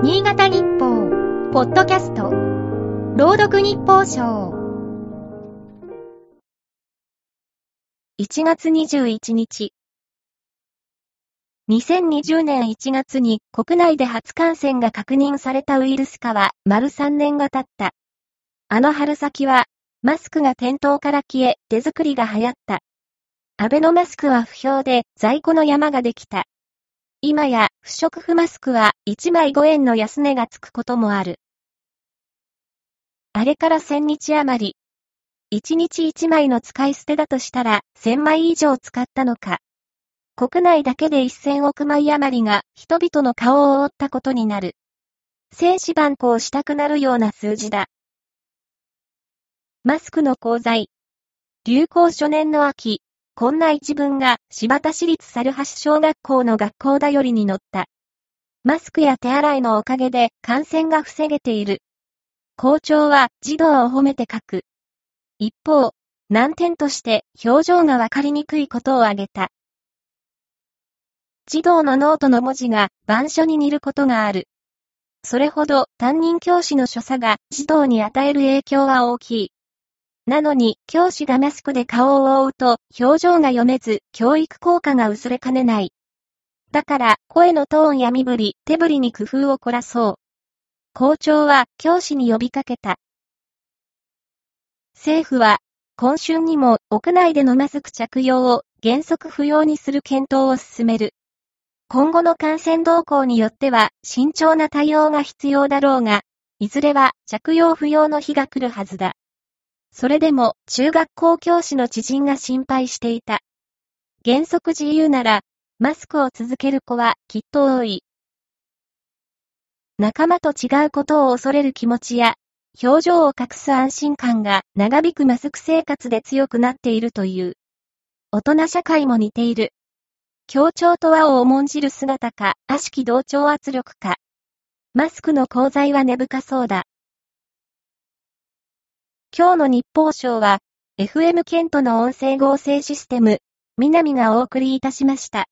新潟日報、ポッドキャスト、朗読日報賞。1月21日。2020年1月に国内で初感染が確認されたウイルス化は丸3年が経った。あの春先は、マスクが店頭から消え、手作りが流行った。アベノマスクは不評で在庫の山ができた。今や不織布マスクは1枚5円の安値がつくこともある。あれから1000日余り。1日1枚の使い捨てだとしたら1000枚以上使ったのか。国内だけで1000億枚余りが人々の顔を覆ったことになる。精子番号したくなるような数字だ。マスクの講座。流行初年の秋、こんな一文が柴田市立猿橋小学校の学校だよりに載った。マスクや手洗いのおかげで感染が防げている。校長は児童を褒めて書く。一方、難点として表情がわかりにくいことを挙げた。児童のノートの文字が板書に似ることがある。それほど担任教師の所作が児童に与える影響は大きい。なのに、教師がマスクで顔を覆うと、表情が読めず、教育効果が薄れかねない。だから、声のトーンや身振り、手振りに工夫を凝らそう。校長は、教師に呼びかけた。政府は、今春にも、屋内でのマスク着用を原則不要にする検討を進める。今後の感染動向によっては、慎重な対応が必要だろうが、いずれは着用不要の日が来るはずだ。それでも中学校教師の知人が心配していた。原則自由なら、マスクを続ける子はきっと多い。仲間と違うことを恐れる気持ちや、表情を隠す安心感が長引くマスク生活で強くなっているという。大人社会も似ている。協調と和を重んじる姿か、悪しき同調圧力か。マスクの功罪は根深そうだ。今日の日報賞は、FM ケントの音声合成システム、南がお送りいたしました。